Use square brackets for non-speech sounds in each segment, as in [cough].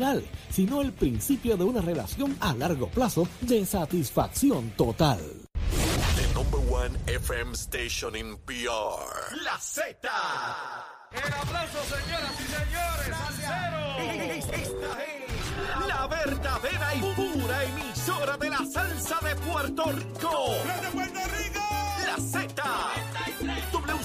final, sino el principio de una relación a largo plazo de satisfacción total. The number one FM station in PR. La Z. El aplauso, señoras y señores. [laughs] Esta es la verdadera y pura emisora de la salsa de Puerto Rico. de Puerto Rico! La Z.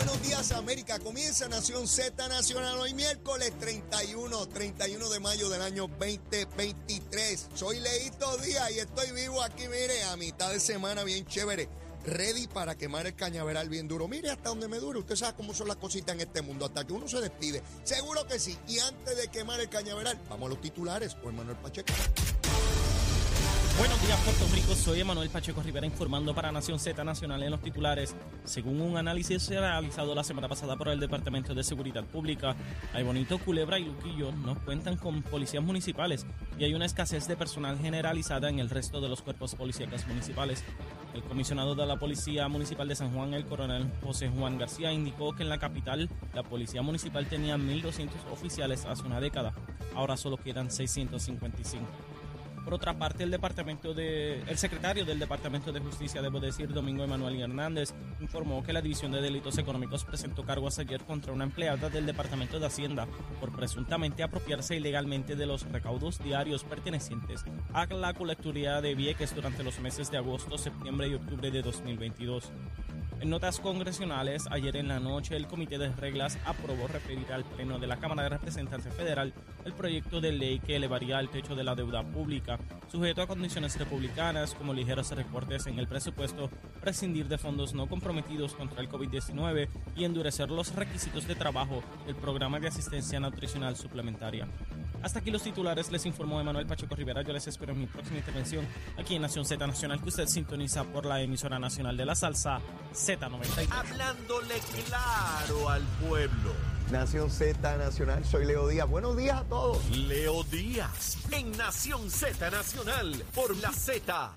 Buenos días América. Comienza Nación Z Nacional hoy miércoles 31, 31 de mayo del año 2023. Soy Leito Díaz y estoy vivo aquí, mire, a mitad de semana bien chévere. Ready para quemar el cañaveral bien duro. Mire hasta donde me dure. Usted sabe cómo son las cositas en este mundo. Hasta que uno se despide. Seguro que sí. Y antes de quemar el cañaveral, vamos a los titulares con Manuel Pacheco. Buenos días, Puerto Rico. Soy Emanuel Pacheco Rivera informando para Nación Z Nacional en los titulares. Según un análisis realizado la semana pasada por el Departamento de Seguridad Pública, hay Bonito, Culebra y Luquillo no cuentan con policías municipales y hay una escasez de personal generalizada en el resto de los cuerpos policíacos municipales. El comisionado de la Policía Municipal de San Juan, el coronel José Juan García, indicó que en la capital la Policía Municipal tenía 1.200 oficiales hace una década. Ahora solo quedan 655. Por otra parte, el secretario del Departamento de Justicia, debo decir, Domingo Emanuel Hernández, informó que la División de Delitos Económicos presentó cargos ayer contra una empleada del Departamento de Hacienda por presuntamente apropiarse ilegalmente de los recaudos diarios pertenecientes a la colecturía de Vieques durante los meses de agosto, septiembre y octubre de 2022. En notas congresionales, ayer en la noche el Comité de Reglas aprobó referir al Pleno de la Cámara de Representantes Federal el proyecto de ley que elevaría el techo de la deuda pública, sujeto a condiciones republicanas como ligeros recortes en el presupuesto, prescindir de fondos no comprometidos contra el COVID-19 y endurecer los requisitos de trabajo del programa de asistencia nutricional suplementaria. Hasta aquí los titulares, les informó Emanuel Pacheco Rivera. Yo les espero en mi próxima intervención aquí en Nación Z Nacional, que usted sintoniza por la emisora nacional de la salsa Z93. Hablándole claro al pueblo. Nación Z Nacional, soy Leo Díaz. Buenos días a todos. Leo Díaz en Nación Z Nacional por la Z.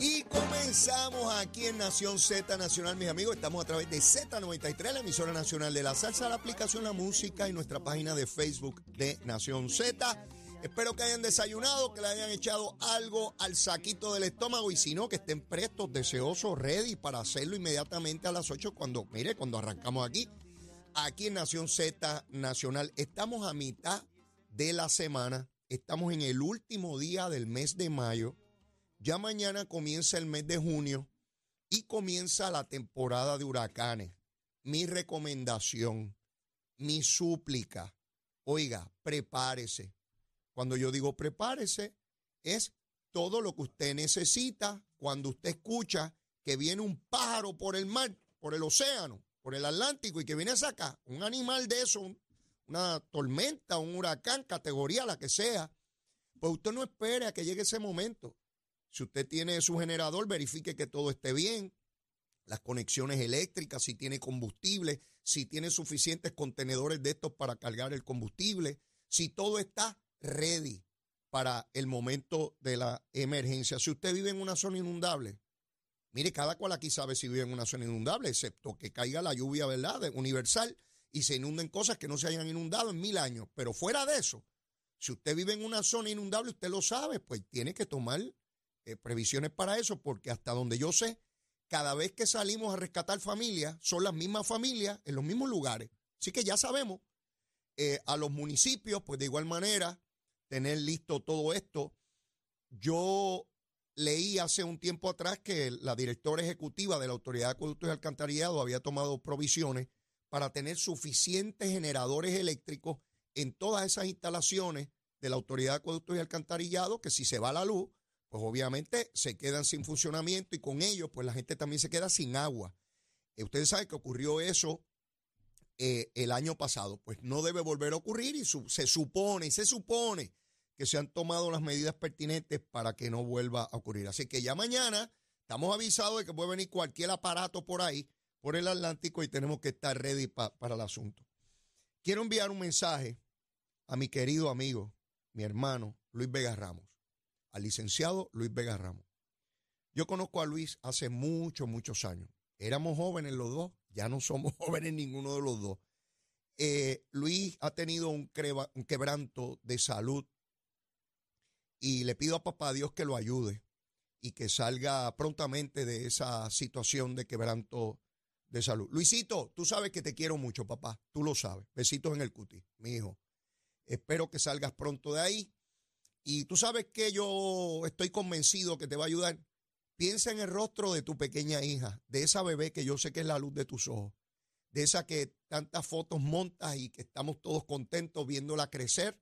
Y comenzamos aquí en Nación Z Nacional, mis amigos. Estamos a través de Z93, la emisora nacional de la salsa, la aplicación La Música y nuestra página de Facebook de Nación Z. Espero que hayan desayunado, que le hayan echado algo al saquito del estómago y si no, que estén prestos, deseosos, ready para hacerlo inmediatamente a las 8 cuando, mire, cuando arrancamos aquí. Aquí en Nación Z Nacional. Estamos a mitad de la semana. Estamos en el último día del mes de mayo. Ya mañana comienza el mes de junio y comienza la temporada de huracanes. Mi recomendación, mi súplica, oiga, prepárese. Cuando yo digo prepárese, es todo lo que usted necesita cuando usted escucha que viene un pájaro por el mar, por el océano, por el Atlántico y que viene a sacar un animal de eso, un- una tormenta, un huracán, categoría la que sea, pues usted no espere a que llegue ese momento. Si usted tiene su generador, verifique que todo esté bien, las conexiones eléctricas, si tiene combustible, si tiene suficientes contenedores de estos para cargar el combustible, si todo está ready para el momento de la emergencia. Si usted vive en una zona inundable, mire, cada cual aquí sabe si vive en una zona inundable, excepto que caiga la lluvia, ¿verdad?, universal y se inunden cosas que no se hayan inundado en mil años. Pero fuera de eso, si usted vive en una zona inundable, usted lo sabe, pues tiene que tomar eh, previsiones para eso, porque hasta donde yo sé, cada vez que salimos a rescatar familias, son las mismas familias en los mismos lugares. Así que ya sabemos, eh, a los municipios, pues de igual manera, tener listo todo esto. Yo leí hace un tiempo atrás que la directora ejecutiva de la Autoridad de Acueductos y Alcantarillado había tomado provisiones para tener suficientes generadores eléctricos en todas esas instalaciones de la Autoridad de Acueductos y Alcantarillado, que si se va la luz, pues obviamente se quedan sin funcionamiento y con ello, pues la gente también se queda sin agua. Eh, ustedes saben que ocurrió eso eh, el año pasado, pues no debe volver a ocurrir y se supone, se supone que se han tomado las medidas pertinentes para que no vuelva a ocurrir. Así que ya mañana estamos avisados de que puede venir cualquier aparato por ahí, por el Atlántico, y tenemos que estar ready para el asunto. Quiero enviar un mensaje a mi querido amigo, mi hermano Luis Vega Ramos, al licenciado Luis Vega Ramos. Yo conozco a Luis hace muchos, muchos años. Éramos jóvenes los dos, ya no somos [laughs] jóvenes ninguno de los dos. Eh, Luis ha tenido un, un quebranto de salud y le pido a papá Dios que lo ayude y que salga prontamente de esa situación de quebranto de salud. Luisito, tú sabes que te quiero mucho, papá. Tú lo sabes. Besitos en el cuti, mi hijo. Espero que salgas pronto de ahí. Y tú sabes que yo estoy convencido que te va a ayudar. Piensa en el rostro de tu pequeña hija, de esa bebé que yo sé que es la luz de tus ojos, de esa que tantas fotos montas y que estamos todos contentos viéndola crecer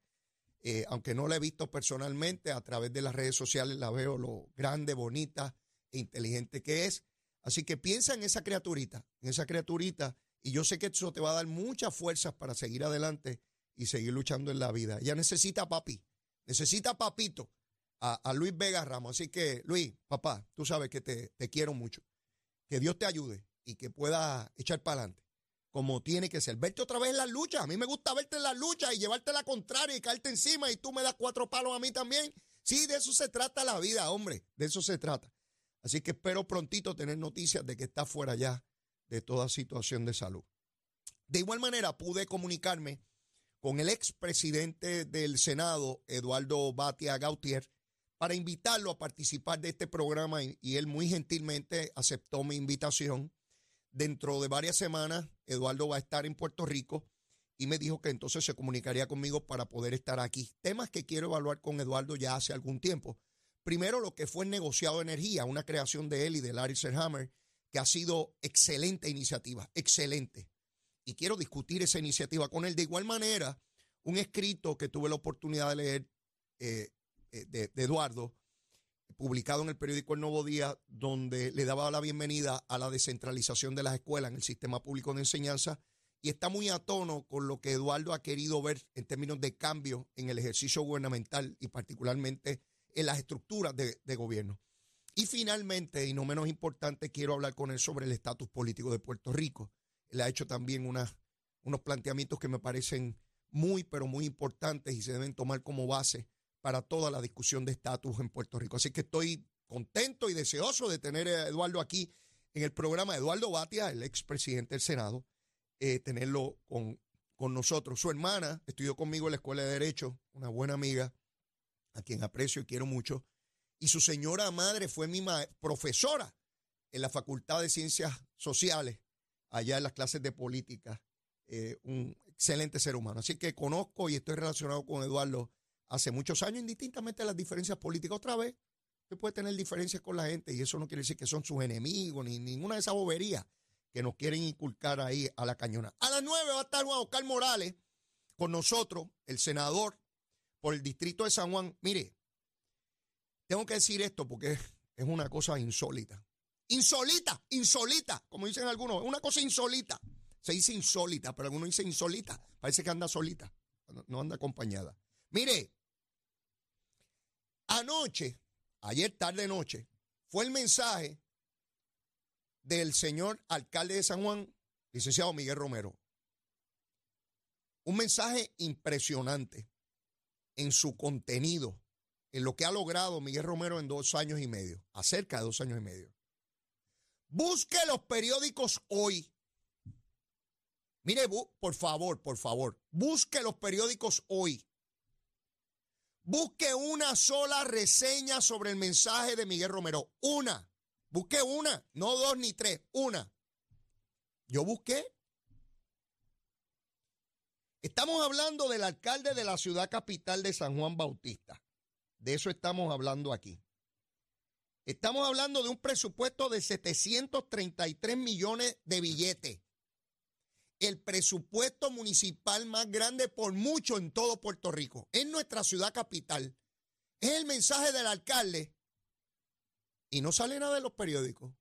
eh, aunque no la he visto personalmente, a través de las redes sociales la veo lo grande, bonita e inteligente que es. Así que piensa en esa criaturita, en esa criaturita, y yo sé que eso te va a dar muchas fuerzas para seguir adelante y seguir luchando en la vida. Ella necesita papi, necesita papito, a, Luis Vega Ramos. Así que, Luis, papá, tú sabes que te, te quiero mucho. Que Dios te ayude y que pueda echar para adelante como tiene que ser. Verte otra vez en las luchas. A mí me gusta verte en las luchas y llevarte la contraria y caerte encima y tú me das cuatro palos a mí también. Sí, de eso se trata la vida, hombre. De eso se trata. Así que espero prontito tener noticias de que está fuera ya de toda situación de salud. De igual manera, pude comunicarme con el expresidente del Senado, Eduardo Batia Gautier, para invitarlo a participar de este programa y él muy gentilmente aceptó mi invitación Dentro de varias semanas, Eduardo va a estar en Puerto Rico y me dijo que entonces se comunicaría conmigo para poder estar aquí. Temas que quiero evaluar con Eduardo ya hace algún tiempo. Primero, lo que fue el negociado de energía, una creación de él y de Larry Serhammer, que ha sido excelente iniciativa, excelente. Y quiero discutir esa iniciativa con él. De igual manera, un escrito que tuve la oportunidad de leer eh, eh, de Eduardo, publicado en el periódico El Nuevo Día, donde le daba la bienvenida a la descentralización de las escuelas en el sistema público de enseñanza y está muy a tono con lo que Eduardo ha querido ver en términos de cambio en el ejercicio gubernamental y particularmente en las estructuras de, gobierno. Y finalmente, y no menos importante, quiero hablar con él sobre el estatus político de Puerto Rico. Él ha hecho también unos planteamientos que me parecen muy, pero muy importantes y se deben tomar como base para toda la discusión de estatus en Puerto Rico. Así que estoy contento y deseoso de tener a Eduardo aquí en el programa. Eduardo Batia, el expresidente del Senado, eh, tenerlo con, con nosotros. Su hermana estudió conmigo en la Escuela de Derecho, una buena amiga, a quien aprecio y quiero mucho. Y su señora madre fue mi profesora en la Facultad de Ciencias Sociales, allá en las clases de política. Eh, un excelente ser humano. Así que conozco y estoy relacionado con Eduardo hace muchos años, indistintamente de las diferencias políticas. Otra vez, usted puede tener diferencias con la gente y eso no quiere decir que son sus enemigos ni ninguna de esas boberías que nos quieren inculcar ahí a la cañona. A las nueve va a estar Juan Oscar Morales con nosotros, el senador por el distrito de San Juan. Mire, tengo que decir esto porque [laughs] es una cosa insólita. Insólita, insólita, como dicen algunos, es una cosa insólita. Se dice insólita, pero algunos dicen insólita. Parece que anda solita, no anda acompañada. Mire, Anoche, ayer tarde noche, fue el mensaje del señor alcalde de San Juan, licenciado Miguel Romero. Un mensaje impresionante en su contenido, en lo que ha logrado Miguel Romero en dos años y medio, acerca de dos años y medio. Busque los periódicos hoy. Mire, por favor, por favor, busque los periódicos hoy. Busque una sola reseña sobre el mensaje de Miguel Romero. Una. Busque una, no dos ni tres, una. Yo busqué. Estamos hablando del alcalde de la ciudad capital de San Juan Bautista. De eso estamos hablando aquí. Estamos hablando de un presupuesto de 733 millones de billetes el presupuesto municipal más grande por mucho en todo Puerto Rico, en nuestra ciudad capital. Es el mensaje del alcalde y no sale nada de los periódicos.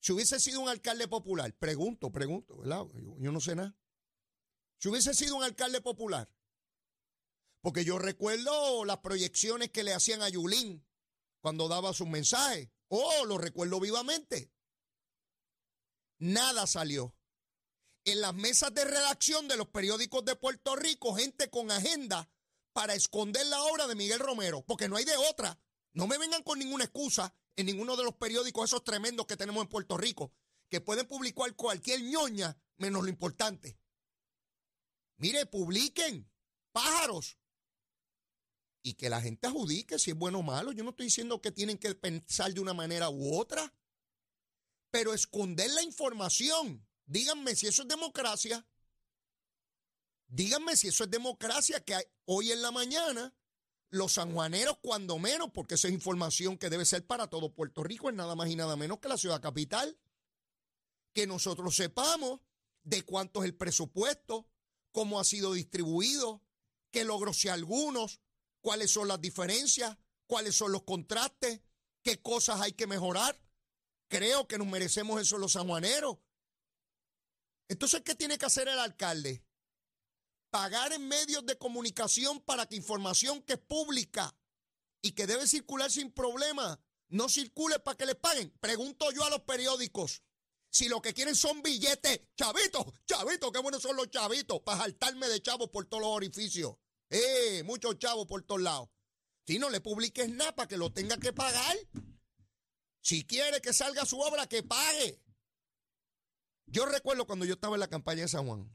Si hubiese sido un alcalde popular, pregunto, pregunto, ¿verdad? Yo, no sé nada. Si hubiese sido un alcalde popular, Porque yo recuerdo las proyecciones que le hacían a Yulín cuando daba sus mensajes. Oh, lo recuerdo vivamente. Nada salió. En las mesas de redacción de los periódicos de Puerto Rico, gente con agenda para esconder la obra de Miguel Romero, porque no hay de otra. No me vengan con ninguna excusa en ninguno de los periódicos esos tremendos que tenemos en Puerto Rico, que pueden publicar cualquier ñoña menos lo importante. Mire, publiquen, pájaros. Y que la gente adjudique si es bueno o malo. Yo no estoy diciendo que tienen que pensar de una manera u otra. Pero esconder la información. Díganme si eso es democracia. Díganme si eso es democracia que hoy en la mañana los sanjuaneros, cuando menos, porque esa es información que debe ser para todo Puerto Rico, es nada más y nada menos que la ciudad capital, que nosotros sepamos de cuánto es el presupuesto, cómo ha sido distribuido, qué logró si algunos, cuáles son las diferencias, cuáles son los contrastes, qué cosas hay que mejorar. Creo que nos merecemos eso los sanjuaneros. Entonces, ¿qué tiene que hacer el alcalde? pagar en medios de comunicación para que información que es pública y que debe circular sin problema no circule para que le paguen. Pregunto yo a los periódicos si lo que quieren son billetes. Chavitos, chavitos, qué buenos son los chavitos para saltarme de chavos por todos los orificios. Eh, muchos chavos por todos lados. Si no le publiques nada para que lo tenga que pagar. Si quiere que salga su obra, que pague. Yo recuerdo cuando yo estaba en la campaña de San Juan.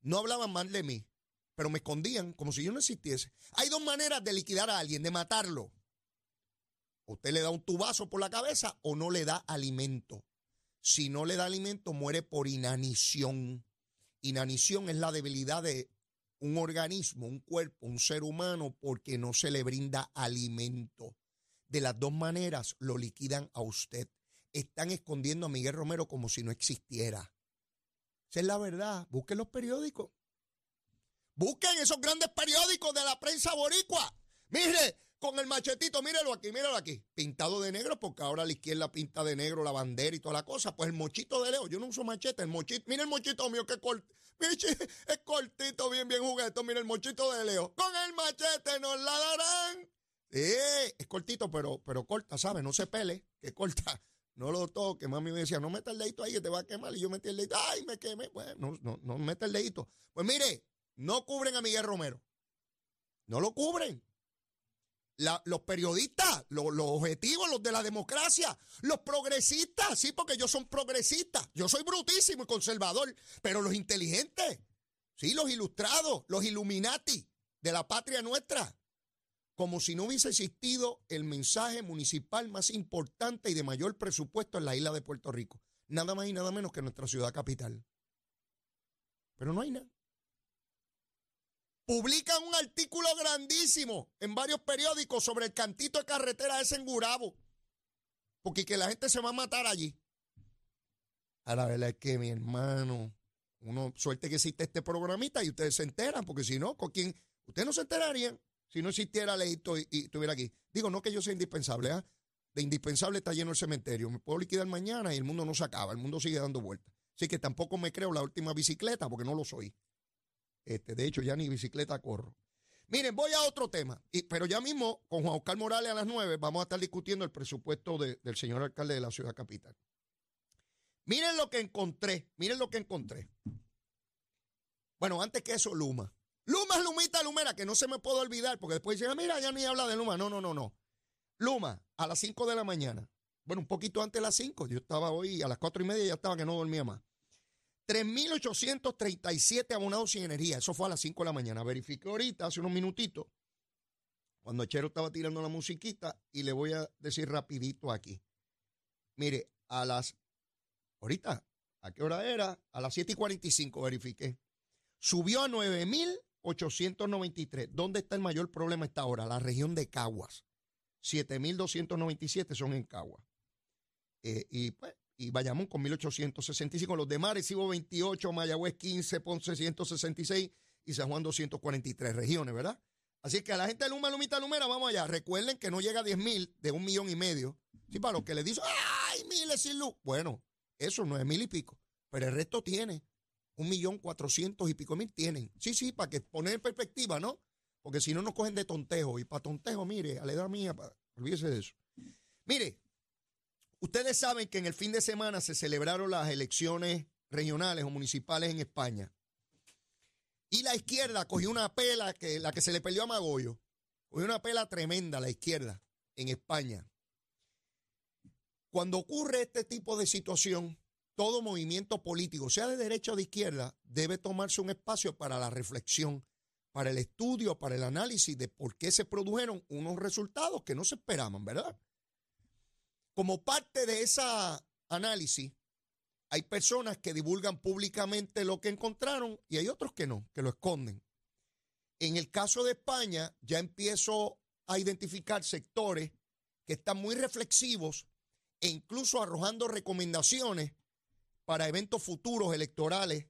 No hablaban mal de mí, pero me escondían como si yo no existiese. Hay dos maneras de liquidar a alguien, de matarlo. Usted le da un tubazo por la cabeza o no le da alimento. Si no le da alimento, muere por inanición. Inanición es la debilidad de un organismo, un cuerpo, un ser humano, porque no se le brinda alimento. De las dos maneras lo liquidan a usted. Están escondiendo a Miguel Romero como si no existiera. Esa es la verdad. Busquen los periódicos. Busquen esos grandes periódicos de la prensa boricua. Mire, con el machetito, mírelo aquí, mírelo aquí. Pintado de negro, porque ahora la izquierda pinta de negro la bandera y toda la cosa. Pues el mochito de Leo, yo no uso machete, el mochito. Mira el mochito mío, que cort, [laughs] es cortito, bien, bien jugueto. Mira el mochito de Leo. Con el machete nos la darán. Eh, es cortito, pero, pero corta, ¿sabes? No se pele, que corta no lo toque. Mami me decía, no meta el dedito ahí que te va a quemar. Y yo metí el dedito, ay, me quemé. Bueno, no, no, no meta el dedito. Pues mire, no cubren a Miguel Romero. No lo cubren. los periodistas, los, objetivos, los de la democracia, los progresistas, sí, porque ellos son progresistas. Yo soy brutísimo y conservador, pero los inteligentes, sí, los ilustrados, los Illuminati de la patria nuestra, como si no hubiese existido el mensaje municipal más importante y de mayor presupuesto en la isla de Puerto Rico. Nada más y nada menos que nuestra ciudad capital. Pero no hay nada. Publican un artículo grandísimo en varios periódicos sobre el cantito de carretera ese en Gurabo. Porque que la gente se va a matar allí. A la verdad es que mi hermano, uno suerte que existe este programita y ustedes se enteran, porque si no, ¿con quién? Ustedes no se enterarían si no existiera Leito y, y estuviera aquí. Digo, no que yo sea indispensable, ¿ah? De indispensable está lleno el cementerio. Me puedo liquidar mañana y el mundo no se acaba, el mundo sigue dando vueltas. Así que tampoco me creo la última bicicleta porque no lo soy. Este, de hecho, ya ni bicicleta corro. Miren, voy a otro tema, y, pero ya mismo con Juan Oscar Morales a las 9 vamos a estar discutiendo el presupuesto del señor alcalde de la ciudad capital. Miren lo que encontré, miren lo que encontré. Bueno, antes que eso, Luma. Luma, Lumita, Lumera, que no se me puede olvidar, porque después dicen, ah, mira, ya ni habla de Luma. No, no, no, no. Luma, a las 5 de la mañana. Bueno, un poquito antes de las 5. Yo estaba hoy a las 4 y media ya estaba que no dormía más. 3.837 abonados sin energía. Eso fue a las 5 de la mañana. Verifiqué ahorita, hace unos minutitos, cuando Chero estaba tirando la musiquita, y le voy a decir rapidito aquí. Mire, a las, ahorita, ¿a qué hora era? A las 7 y 45 verifiqué. Subió a 9.000 893. ¿Dónde está el mayor problema esta hora? La región de Caguas. 7.297 son en Caguas. Eh, y pues, y Bayamón con 1.865. Los demás recibo 28, Mayagüez 15, Ponce 166 y San Juan 243 regiones, ¿verdad? Así que a la gente de Luma, Lumita, Lumera, vamos allá. Recuerden que no llega a 10 mil de un millón y medio. Sí, para los que le dicen, ¡ay, miles sin luz! Bueno, eso no es mil y pico, pero el resto tiene un millón cuatrocientos y pico mil tienen. Sí, sí, para que poner en perspectiva, ¿no? porque si no nos cogen de tontejo. Y para tontejo, mire, a la edad mía, olvídese de eso. Mire, ustedes saben que en el fin de semana se celebraron las elecciones regionales o municipales en España. Y la izquierda cogió una pela, que la que se le peleó a Magoyo, cogió una pela tremenda la izquierda en España. Cuando ocurre este tipo de situación, todo movimiento político, sea de derecha o de izquierda, debe tomarse un espacio para la reflexión, para el estudio, para el análisis de por qué se produjeron unos resultados que no se esperaban, ¿verdad? Como parte de ese análisis, hay personas que divulgan públicamente lo que encontraron y hay otros que no, que lo esconden. En el caso de España, ya empiezo a identificar sectores que están muy reflexivos e incluso arrojando recomendaciones para eventos futuros electorales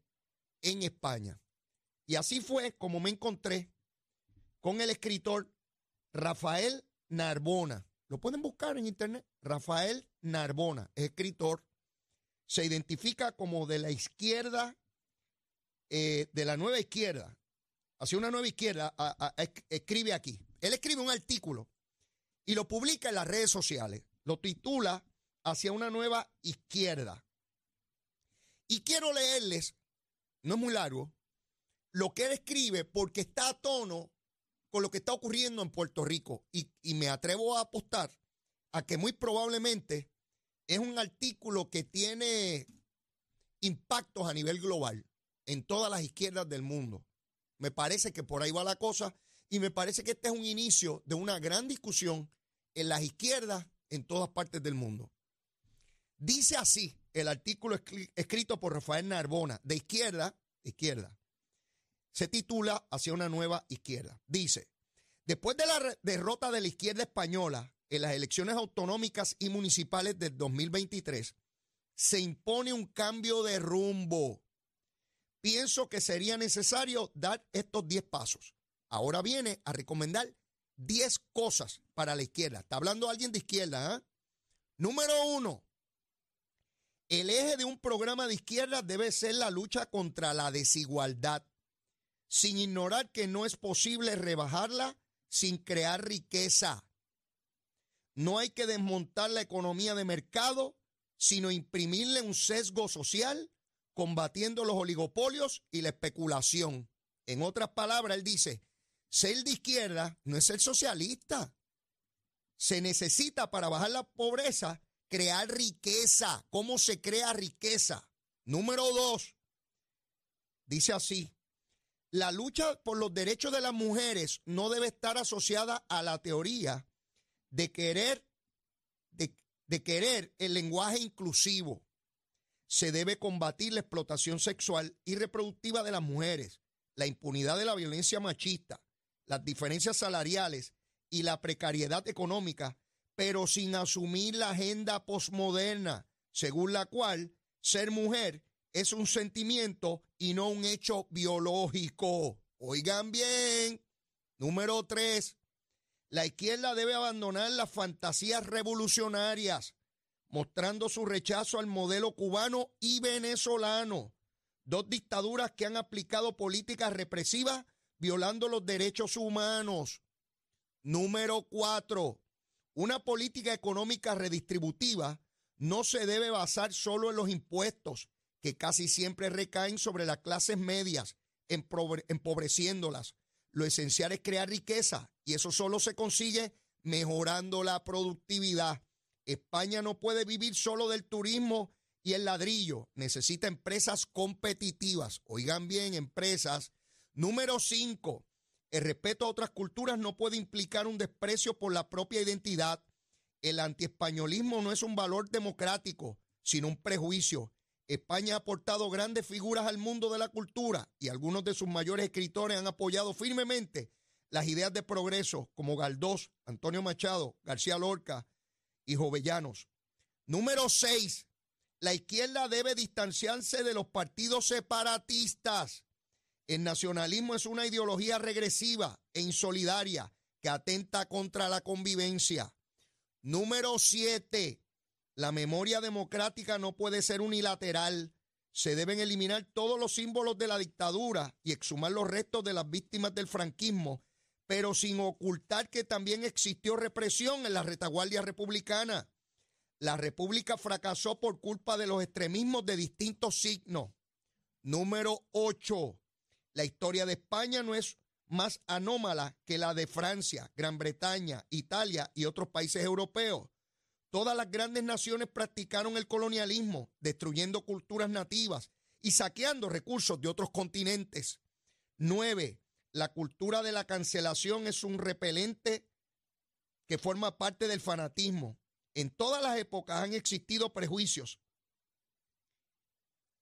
en España. Y así fue como me encontré con el escritor Rafael Narbona. Lo pueden buscar en internet. Rafael Narbona, escritor, se identifica como de la izquierda, eh, de la nueva izquierda, hacia una nueva izquierda, escribe aquí. Él escribe un artículo y lo publica en las redes sociales. Lo titula Hacia una nueva izquierda. Y quiero leerles, no es muy largo, lo que él escribe porque está a tono con lo que está ocurriendo en Puerto Rico. Y, y me atrevo a apostar a que muy probablemente es un artículo que tiene impactos a nivel global en todas las izquierdas del mundo. Me parece que por ahí va la cosa y me parece que este es un inicio de una gran discusión en las izquierdas en todas partes del mundo. Dice así el artículo escrito por Rafael Narbona, de izquierda, izquierda. Se titula Hacia una nueva izquierda. Dice, después de la derrota de la izquierda española en las elecciones autonómicas y municipales del 2023, se impone un cambio de rumbo. Pienso que sería necesario dar estos 10 pasos. Ahora viene a recomendar 10 cosas para la izquierda. Está hablando alguien de izquierda. ¿eh? Número uno, el eje de un programa de izquierda debe ser la lucha contra la desigualdad, sin ignorar que no es posible rebajarla sin crear riqueza. No hay que desmontar la economía de mercado, sino imprimirle un sesgo social, combatiendo los oligopolios y la especulación. En otras palabras, él dice, ser de izquierda no es ser socialista. Se necesita para bajar la pobreza crear riqueza. ¿Cómo se crea riqueza? Número dos, dice así, la lucha por los derechos de las mujeres no debe estar asociada a la teoría de querer, de, de querer el lenguaje inclusivo. Se debe combatir la explotación sexual y reproductiva de las mujeres, la impunidad de la violencia machista, las diferencias salariales y la precariedad económica pero sin asumir la agenda posmoderna, según la cual ser mujer es un sentimiento y no un hecho biológico. Oigan bien. Número tres, la izquierda debe abandonar las fantasías revolucionarias, mostrando su rechazo al modelo cubano y venezolano, dos dictaduras que han aplicado políticas represivas violando los derechos humanos. Número cuatro, una política económica redistributiva no se debe basar solo en los impuestos, que casi siempre recaen sobre las clases medias, empobreciéndolas. Lo esencial es crear riqueza y eso solo se consigue mejorando la productividad. España no puede vivir solo del turismo y el ladrillo. Necesita empresas competitivas. Oigan bien, empresas. Número cinco, el respeto a otras culturas no puede implicar un desprecio por la propia identidad. El antiespañolismo no es un valor democrático, sino un prejuicio. España ha aportado grandes figuras al mundo de la cultura y algunos de sus mayores escritores han apoyado firmemente las ideas de progreso como Galdós, Antonio Machado, García Lorca y Jovellanos. Número 6. La izquierda debe distanciarse de los partidos separatistas. El nacionalismo es una ideología regresiva e insolidaria que atenta contra la convivencia. Número siete, la memoria democrática no puede ser unilateral. Se deben eliminar todos los símbolos de la dictadura y exhumar los restos de las víctimas del franquismo pero sin ocultar que también existió represión en la retaguardia republicana. La república fracasó por culpa de los extremismos de distintos signos. Número 8. La historia de España no es más anómala que la de Francia, Gran Bretaña, Italia y otros países europeos. Todas las grandes naciones practicaron el colonialismo, destruyendo culturas nativas y saqueando recursos de otros continentes. 9. La cultura de la cancelación es un repelente que forma parte del fanatismo. En todas las épocas han existido prejuicios.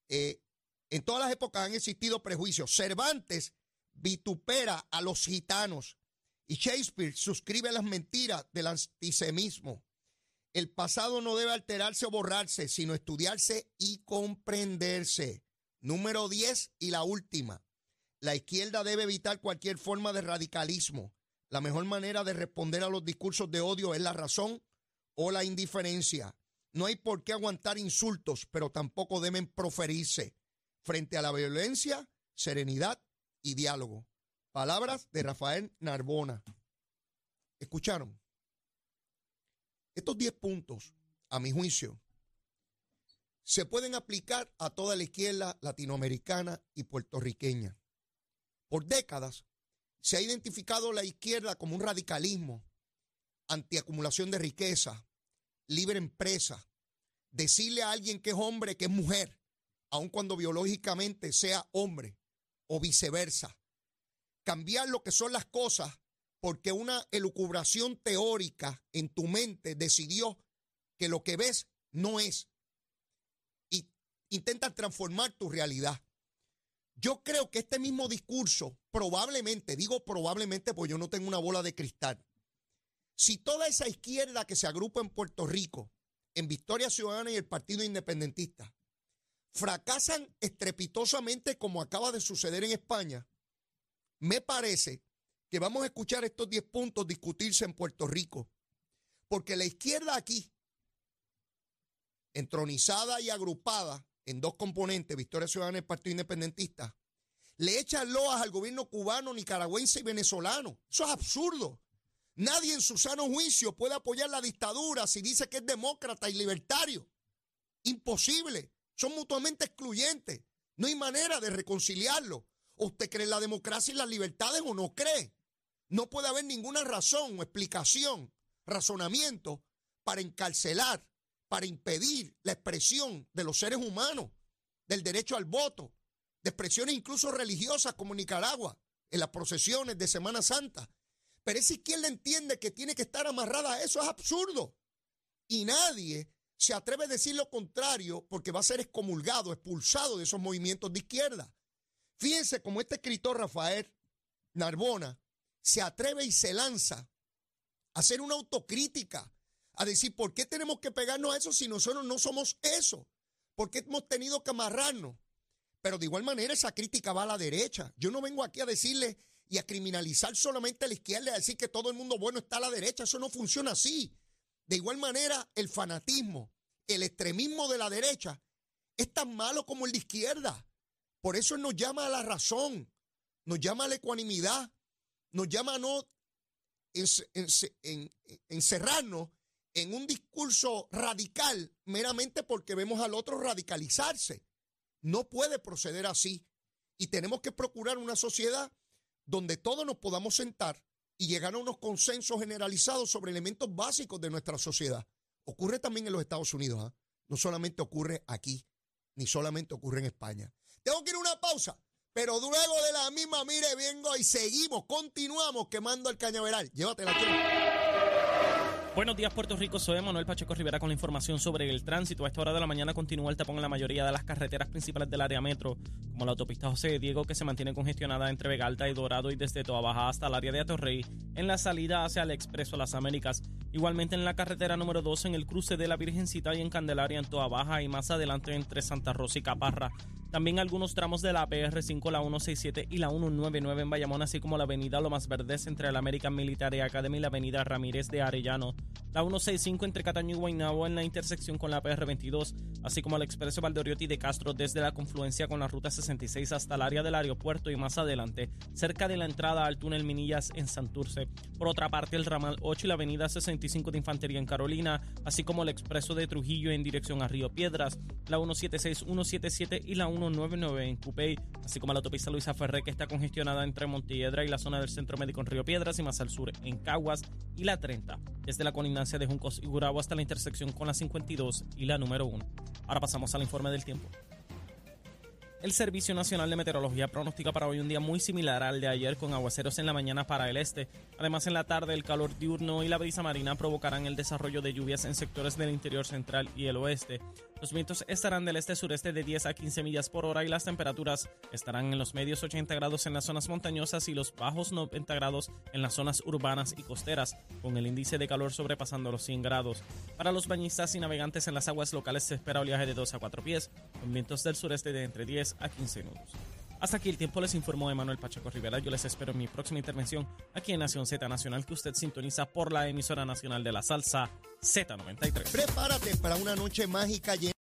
Eh, en todas las épocas han existido prejuicios. Cervantes vitupera a los gitanos y Shakespeare suscribe las mentiras del antisemismo. El pasado no debe alterarse o borrarse, sino estudiarse y comprenderse. Número 10 y la última. La izquierda debe evitar cualquier forma de radicalismo. La mejor manera de responder a los discursos de odio es la razón o la indiferencia. No hay por qué aguantar insultos, pero tampoco deben proferirse. Frente a la violencia, serenidad y diálogo. Palabras de Rafael Narbona. ¿Escucharon? Estos 10 puntos, a mi juicio, se pueden aplicar a toda la izquierda latinoamericana y puertorriqueña. Por décadas se ha identificado la izquierda como un radicalismo, antiacumulación de riqueza, libre empresa, decirle a alguien que es hombre que es mujer, aun cuando biológicamente sea hombre, o viceversa. Cambiar lo que son las cosas porque una elucubración teórica en tu mente decidió que lo que ves no es. Y intentas transformar tu realidad. Yo creo que este mismo discurso, probablemente, digo probablemente porque yo no tengo una bola de cristal, si toda esa izquierda que se agrupa en Puerto Rico, en Victoria Ciudadana y el Partido Independentista, fracasan estrepitosamente como acaba de suceder en España, me parece que vamos a escuchar estos 10 puntos discutirse en Puerto Rico. Porque la izquierda aquí, entronizada y agrupada en dos componentes, Victoria Ciudadana y el Partido Independentista, le echa loas al gobierno cubano, nicaragüense y venezolano. Eso es absurdo. Nadie en su sano juicio puede apoyar la dictadura si dice que es demócrata y libertario. Imposible. Son mutuamente excluyentes. No hay manera de reconciliarlo. ¿Usted cree en la democracia y las libertades o no cree? No puede haber ninguna razón o explicación, razonamiento para encarcelar, para impedir la expresión de los seres humanos, del derecho al voto, de expresiones incluso religiosas como Nicaragua, en las procesiones de Semana Santa. Pero esa izquierda entiende que tiene que estar amarrada a eso, es absurdo. Y nadie se atreve a decir lo contrario porque va a ser excomulgado, expulsado de esos movimientos de izquierda. Fíjense cómo este escritor Rafael Narbona se atreve y se lanza a hacer una autocrítica, a decir, ¿por qué tenemos que pegarnos a eso si nosotros no somos eso? ¿Por qué hemos tenido que amarrarnos? Pero de igual manera esa crítica va a la derecha. Yo no vengo aquí a decirle y a criminalizar solamente a la izquierda a decir que todo el mundo bueno está a la derecha. Eso no funciona así. De igual manera, el fanatismo, el extremismo de la derecha es tan malo como el de izquierda. Por eso nos llama a la razón, nos llama a la ecuanimidad, nos llama a no encerrarnos en un discurso radical meramente porque vemos al otro radicalizarse. No puede proceder así. Y tenemos que procurar una sociedad donde todos nos podamos sentar y llegar a unos consensos generalizados sobre elementos básicos de nuestra sociedad. Ocurre también en los Estados Unidos, ¿ah? no solamente ocurre aquí, ni solamente ocurre en España. Tengo que ir a una pausa, pero luego de la misma, mire, vengo y seguimos, continuamos quemando el cañaveral. Llévatela aquí. Buenos días, Puerto Rico. Soy Manuel Pacheco Rivera con la información sobre el tránsito. A esta hora de la mañana continúa el tapón en la mayoría de las carreteras principales del área metro, como la autopista José Diego, que se mantiene congestionada entre Vega Alta y Dorado y desde Toa hasta el área de Atorrey, en la salida hacia el Expreso Las Américas. Igualmente en la carretera número 2 en el cruce de la Virgencita y en Candelaria en Toa Baja y más adelante entre Santa Rosa y Caparra. También algunos tramos de la PR5, la 167 y la 199 en Bayamón, así como la avenida Lomas Verdes entre la American Military Academy y la avenida Ramírez de Arellano. La 165 entre Cataño y Guaynabo en la intersección con la PR22, así como el expreso Valdoriotti de Castro desde la confluencia con la ruta 66 hasta el área del aeropuerto y más adelante, cerca de la entrada al túnel Minillas en Santurce. Por otra parte, el ramal 8 y la avenida 65 de Infantería en Carolina, así como el expreso de Trujillo en dirección a Río Piedras, la 176, 177 y la 199 en Cupey, así como la autopista Luisa Ferré que está congestionada entre Montiedra y la zona del Centro Médico en Río Piedras y más al sur en Caguas y la 30, desde la colindancia de Juncos y Gurabo hasta la intersección con la 52 y la número 1. Ahora pasamos al informe del tiempo. El Servicio Nacional de Meteorología pronostica para hoy un día muy similar al de ayer con aguaceros en la mañana para el este. Además, en la tarde el calor diurno y la brisa marina provocarán el desarrollo de lluvias en sectores del interior central y el oeste. Los vientos estarán del este-sureste de 10 a 15 millas por hora y las temperaturas estarán en los medios 80 grados en las zonas montañosas y los bajos 90 grados en las zonas urbanas y costeras, con el índice de calor sobrepasando los 100 grados. Para los bañistas y navegantes en las aguas locales se espera oleaje de 2 a 4 pies, con vientos del sureste de entre 10 a 15 nudos. Hasta aquí el tiempo les informó Emanuel Pacheco Rivera. Yo les espero en mi próxima intervención aquí en Nación Z Nacional que usted sintoniza por la emisora nacional de la salsa Z93. Prepárate para una noche mágica llena